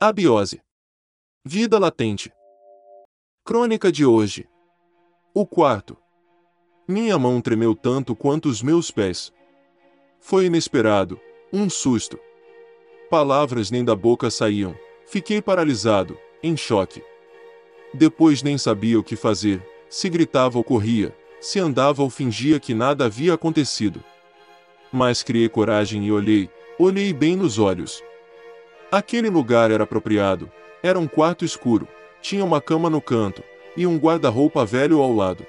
Abiose. Vida latente. Crônica de hoje. O quarto. Minha mão tremeu tanto quanto os meus pés. Foi inesperado, um susto. Palavras nem da boca saíam. Fiquei paralisado, em choque. Depois nem sabia o que fazer, se gritava ou corria, se andava ou fingia que nada havia acontecido. Mas criei coragem e olhei, olhei bem nos olhos. Aquele lugar era apropriado, era um quarto escuro, tinha uma cama no canto, e um guarda-roupa velho ao lado.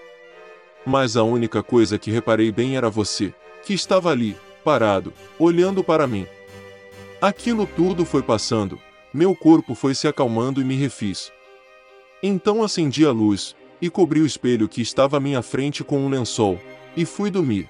Mas a única coisa que reparei bem era você, que estava ali, parado, olhando para mim. Aquilo tudo foi passando, meu corpo foi se acalmando e me refiz. Então acendi a luz, e cobri o espelho que estava à minha frente com um lençol, e fui dormir.